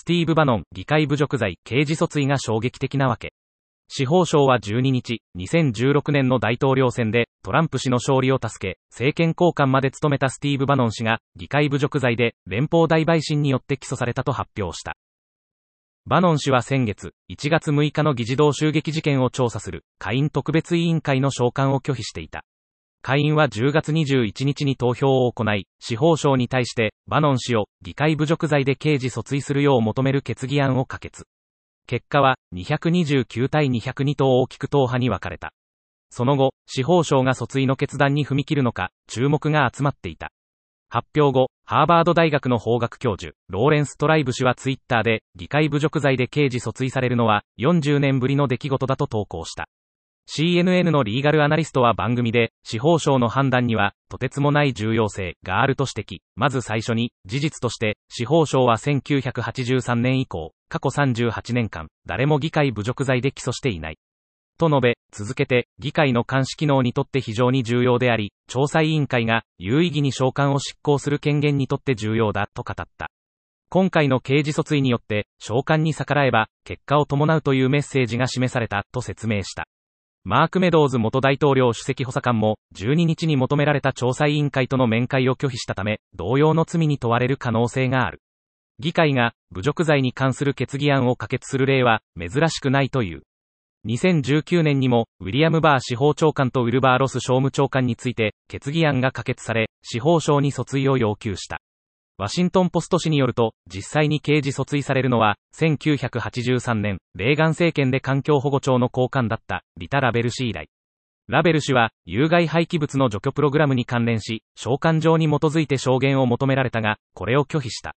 スティーブ・バノン、議会侮辱罪、刑事訴追が衝撃的なわけ。司法省は12日、2016年の大統領選で、トランプ氏の勝利を助け、政権交換まで務めたスティーブ・バノン氏が、議会侮辱罪で、連邦大陪審によって起訴されたと発表した。バノン氏は先月、1月6日の議事堂襲撃事件を調査する、下院特別委員会の召喚を拒否していた。下院は10月21日に投票を行い、司法省に対して、バノン氏を議会侮辱罪で刑事訴追するよう求める決議案を可決。結果は、229対202と大きく党派に分かれた。その後、司法省が訴追の決断に踏み切るのか、注目が集まっていた。発表後、ハーバード大学の法学教授、ローレンス・トライブ氏はツイッターで、議会侮辱罪で刑事訴追されるのは、40年ぶりの出来事だと投稿した。CNN のリーガルアナリストは番組で、司法省の判断には、とてつもない重要性があると指摘。まず最初に、事実として、司法省は1983年以降、過去38年間、誰も議会侮辱罪で起訴していない。と述べ、続けて、議会の監視機能にとって非常に重要であり、調査委員会が有意義に召喚を執行する権限にとって重要だ、と語った。今回の刑事訴追によって、召喚に逆らえば、結果を伴うというメッセージが示された、と説明した。マーク・メドウズ元大統領主席補佐官も、12日に求められた調査委員会との面会を拒否したため、同様の罪に問われる可能性がある。議会が、侮辱罪に関する決議案を可決する例は、珍しくないという。2019年にも、ウィリアム・バー司法長官とウルバー・ロス商務長官について、決議案が可決され、司法省に訴追を要求した。ワシントンポスト紙によると、実際に刑事訴追されるのは、1983年、レーガン政権で環境保護庁の高官だった、リタ・ラベル氏以来。ラベル氏は、有害廃棄物の除去プログラムに関連し、召喚状に基づいて証言を求められたが、これを拒否した。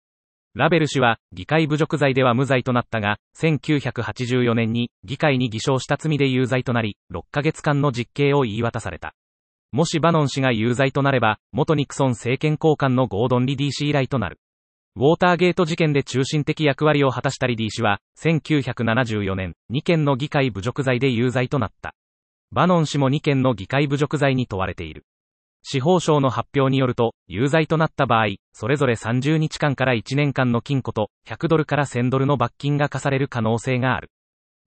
ラベル氏は、議会侮辱罪では無罪となったが、1984年に、議会に偽証した罪で有罪となり、6ヶ月間の実刑を言い渡された。もしバノン氏が有罪となれば、元ニクソン政権高官のゴードン・リディ氏以来となる。ウォーターゲート事件で中心的役割を果たしたリディ氏は、1974年、2件の議会侮辱罪で有罪となった。バノン氏も2件の議会侮辱罪に問われている。司法省の発表によると、有罪となった場合、それぞれ30日間から1年間の禁錮と、100ドルから1000ドルの罰金が課される可能性がある。